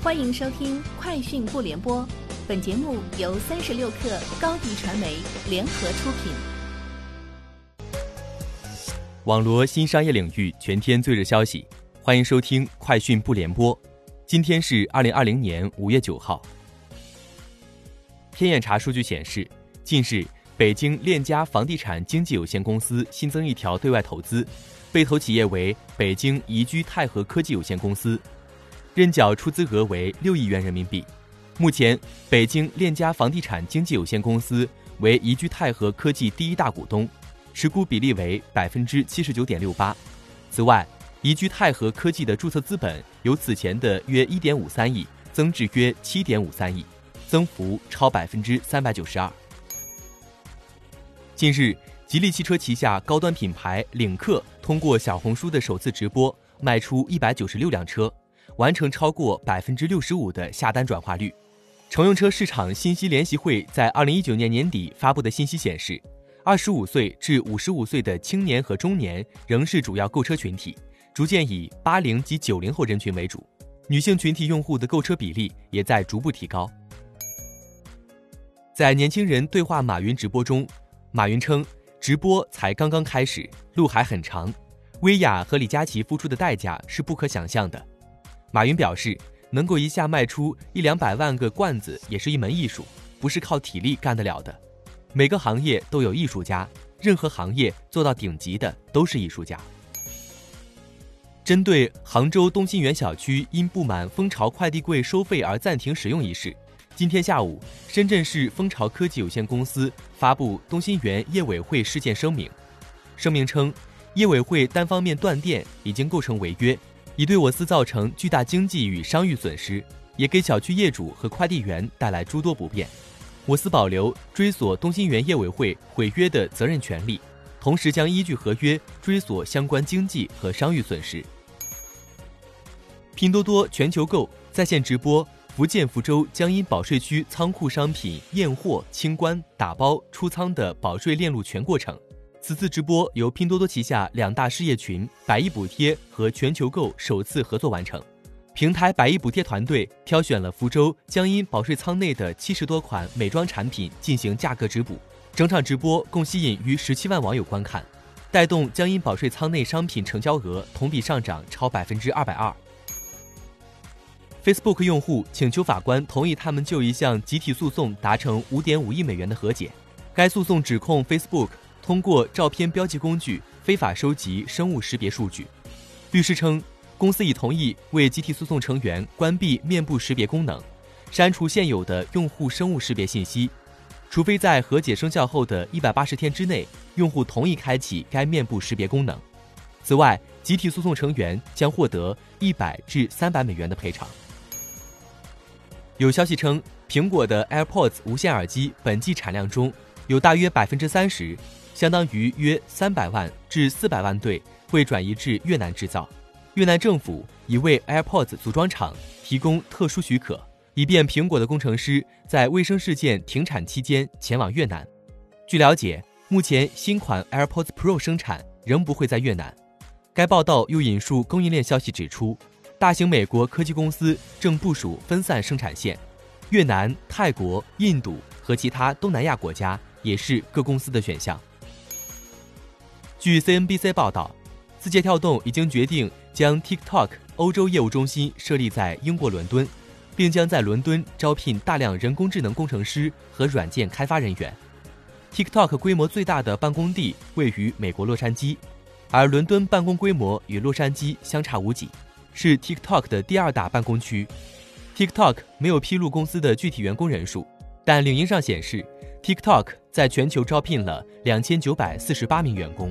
欢迎收听《快讯不联播》，本节目由三十六克高低传媒联合出品。网罗新商业领域全天最热消息，欢迎收听《快讯不联播》。今天是二零二零年五月九号。天眼查数据显示，近日北京链家房地产经纪有限公司新增一条对外投资，被投企业为北京宜居泰和科技有限公司。认缴出资额为六亿元人民币。目前，北京链家房地产经纪有限公司为宜居泰和科技第一大股东，持股比例为百分之七十九点六八。此外，宜居泰和科技的注册资本由此前的约一点五三亿增至约七点五三亿，增幅超百分之三百九十二。近日，吉利汽车旗下高端品牌领克通过小红书的首次直播卖出一百九十六辆车。完成超过百分之六十五的下单转化率。乘用车市场信息联席会在二零一九年年底发布的信息显示，二十五岁至五十五岁的青年和中年仍是主要购车群体，逐渐以八零及九零后人群为主。女性群体用户的购车比例也在逐步提高。在年轻人对话马云直播中，马云称，直播才刚刚开始，路还很长。薇娅和李佳琦付出的代价是不可想象的。马云表示，能够一下卖出一两百万个罐子，也是一门艺术，不是靠体力干得了的。每个行业都有艺术家，任何行业做到顶级的都是艺术家。针对杭州东新园小区因不满蜂巢快递柜收费而暂停使用一事，今天下午，深圳市蜂巢科技有限公司发布东新园业委会事件声明。声明称，业委会单方面断电已经构成违约。已对我司造成巨大经济与商誉损失，也给小区业主和快递员带来诸多不便。我司保留追索东新园业委会毁约的责任权利，同时将依据合约追索相关经济和商誉损失。拼多多全球购在线直播福建福州江阴保税区仓库商品验货、清关、打包、出仓的保税链路全过程。此次直播由拼多多旗下两大事业群百亿补贴和全球购首次合作完成。平台百亿补贴团队挑选了福州江阴保税仓内的七十多款美妆产品进行价格直补，整场直播共吸引逾十七万网友观看，带动江阴保税仓内商品成交额同比上涨超百分之二百二。Facebook 用户请求法官同意他们就一项集体诉讼达成五点五亿美元的和解，该诉讼指控 Facebook。通过照片标记工具非法收集生物识别数据，律师称，公司已同意为集体诉讼成员关闭面部识别功能，删除现有的用户生物识别信息，除非在和解生效后的一百八十天之内，用户同意开启该面部识别功能。此外，集体诉讼成员将获得一百至三百美元的赔偿。有消息称，苹果的 AirPods 无线耳机本季产量中有大约百分之三十。相当于约三百万至四百万对会转移至越南制造，越南政府已为 AirPods 组装厂提供特殊许可，以便苹果的工程师在卫生事件停产期间前往越南。据了解，目前新款 AirPods Pro 生产仍不会在越南。该报道又引述供应链消息指出，大型美国科技公司正部署分散生产线，越南、泰国、印度和其他东南亚国家也是各公司的选项。据 CNBC 报道，字节跳动已经决定将 TikTok 欧洲业务中心设立在英国伦敦，并将在伦敦招聘大量人工智能工程师和软件开发人员。TikTok 规模最大的办公地位于美国洛杉矶，而伦敦办公规模与洛杉矶相差无几，是 TikTok 的第二大办公区。TikTok 没有披露公司的具体员工人数，但领英上显示，TikTok 在全球招聘了两千九百四十八名员工。